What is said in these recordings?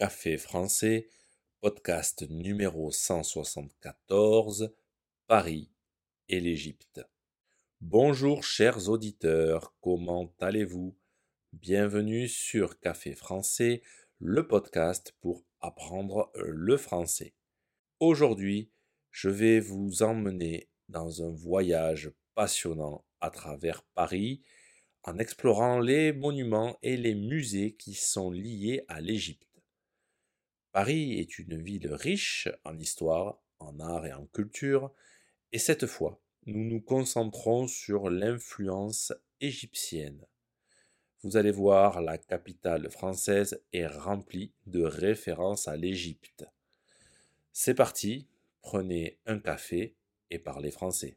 Café français, podcast numéro 174, Paris et l'Égypte. Bonjour chers auditeurs, comment allez-vous? Bienvenue sur Café français, le podcast pour apprendre le français. Aujourd'hui, je vais vous emmener dans un voyage passionnant à travers Paris en explorant les monuments et les musées qui sont liés à l'Égypte. Paris est une ville riche en histoire, en art et en culture, et cette fois, nous nous concentrons sur l'influence égyptienne. Vous allez voir, la capitale française est remplie de références à l'Égypte. C'est parti, prenez un café et parlez français.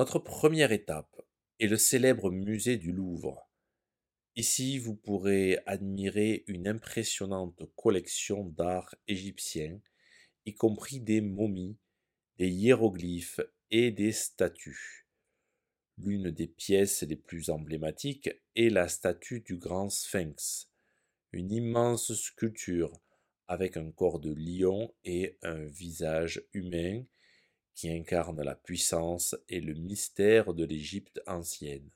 Notre première étape est le célèbre musée du Louvre. Ici, vous pourrez admirer une impressionnante collection d'art égyptien, y compris des momies, des hiéroglyphes et des statues. L'une des pièces les plus emblématiques est la statue du grand sphinx, une immense sculpture avec un corps de lion et un visage humain incarne la puissance et le mystère de l'Égypte ancienne.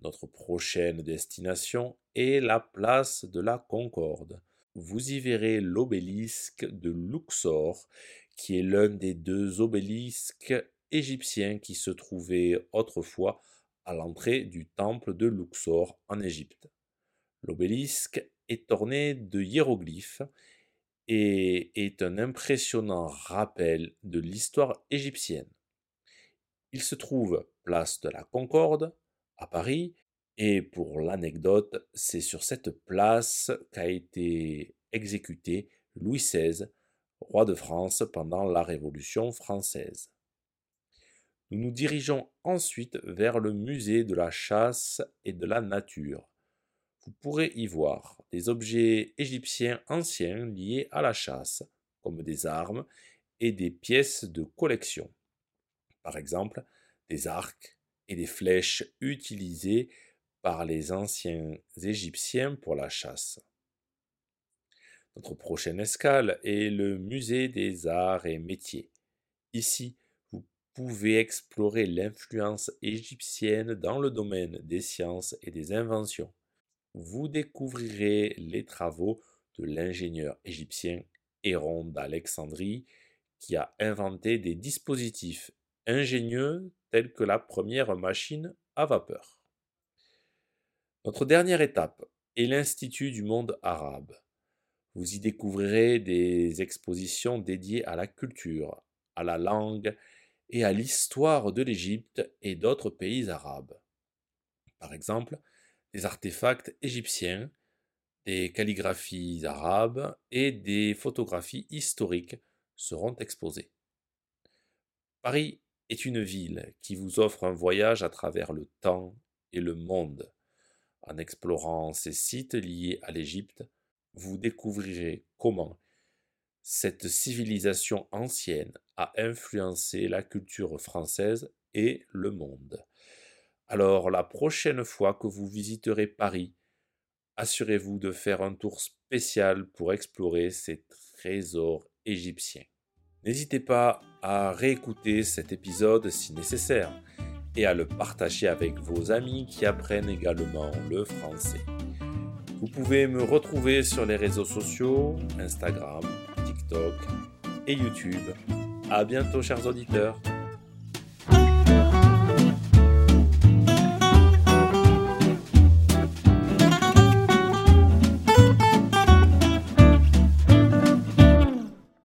Notre prochaine destination est la place de la Concorde. Vous y verrez l'obélisque de Luxor, qui est l'un des deux obélisques égyptiens qui se trouvaient autrefois à l'entrée du temple de Luxor en Égypte. L'obélisque est orné de hiéroglyphes et est un impressionnant rappel de l'histoire égyptienne. Il se trouve place de la Concorde, à Paris, et pour l'anecdote, c'est sur cette place qu'a été exécuté Louis XVI, roi de France pendant la Révolution française. Nous nous dirigeons ensuite vers le musée de la chasse et de la nature vous pourrez y voir des objets égyptiens anciens liés à la chasse, comme des armes et des pièces de collection. Par exemple, des arcs et des flèches utilisées par les anciens Égyptiens pour la chasse. Notre prochaine escale est le musée des arts et métiers. Ici, vous pouvez explorer l'influence égyptienne dans le domaine des sciences et des inventions vous découvrirez les travaux de l'ingénieur égyptien Héron d'Alexandrie qui a inventé des dispositifs ingénieux tels que la première machine à vapeur. Notre dernière étape est l'Institut du monde arabe. Vous y découvrirez des expositions dédiées à la culture, à la langue et à l'histoire de l'Égypte et d'autres pays arabes. Par exemple, des artefacts égyptiens, des calligraphies arabes et des photographies historiques seront exposées. Paris est une ville qui vous offre un voyage à travers le temps et le monde. En explorant ces sites liés à l'Égypte, vous découvrirez comment cette civilisation ancienne a influencé la culture française et le monde. Alors la prochaine fois que vous visiterez Paris, assurez-vous de faire un tour spécial pour explorer ces trésors égyptiens. N'hésitez pas à réécouter cet épisode si nécessaire et à le partager avec vos amis qui apprennent également le français. Vous pouvez me retrouver sur les réseaux sociaux, Instagram, TikTok et YouTube. À bientôt chers auditeurs.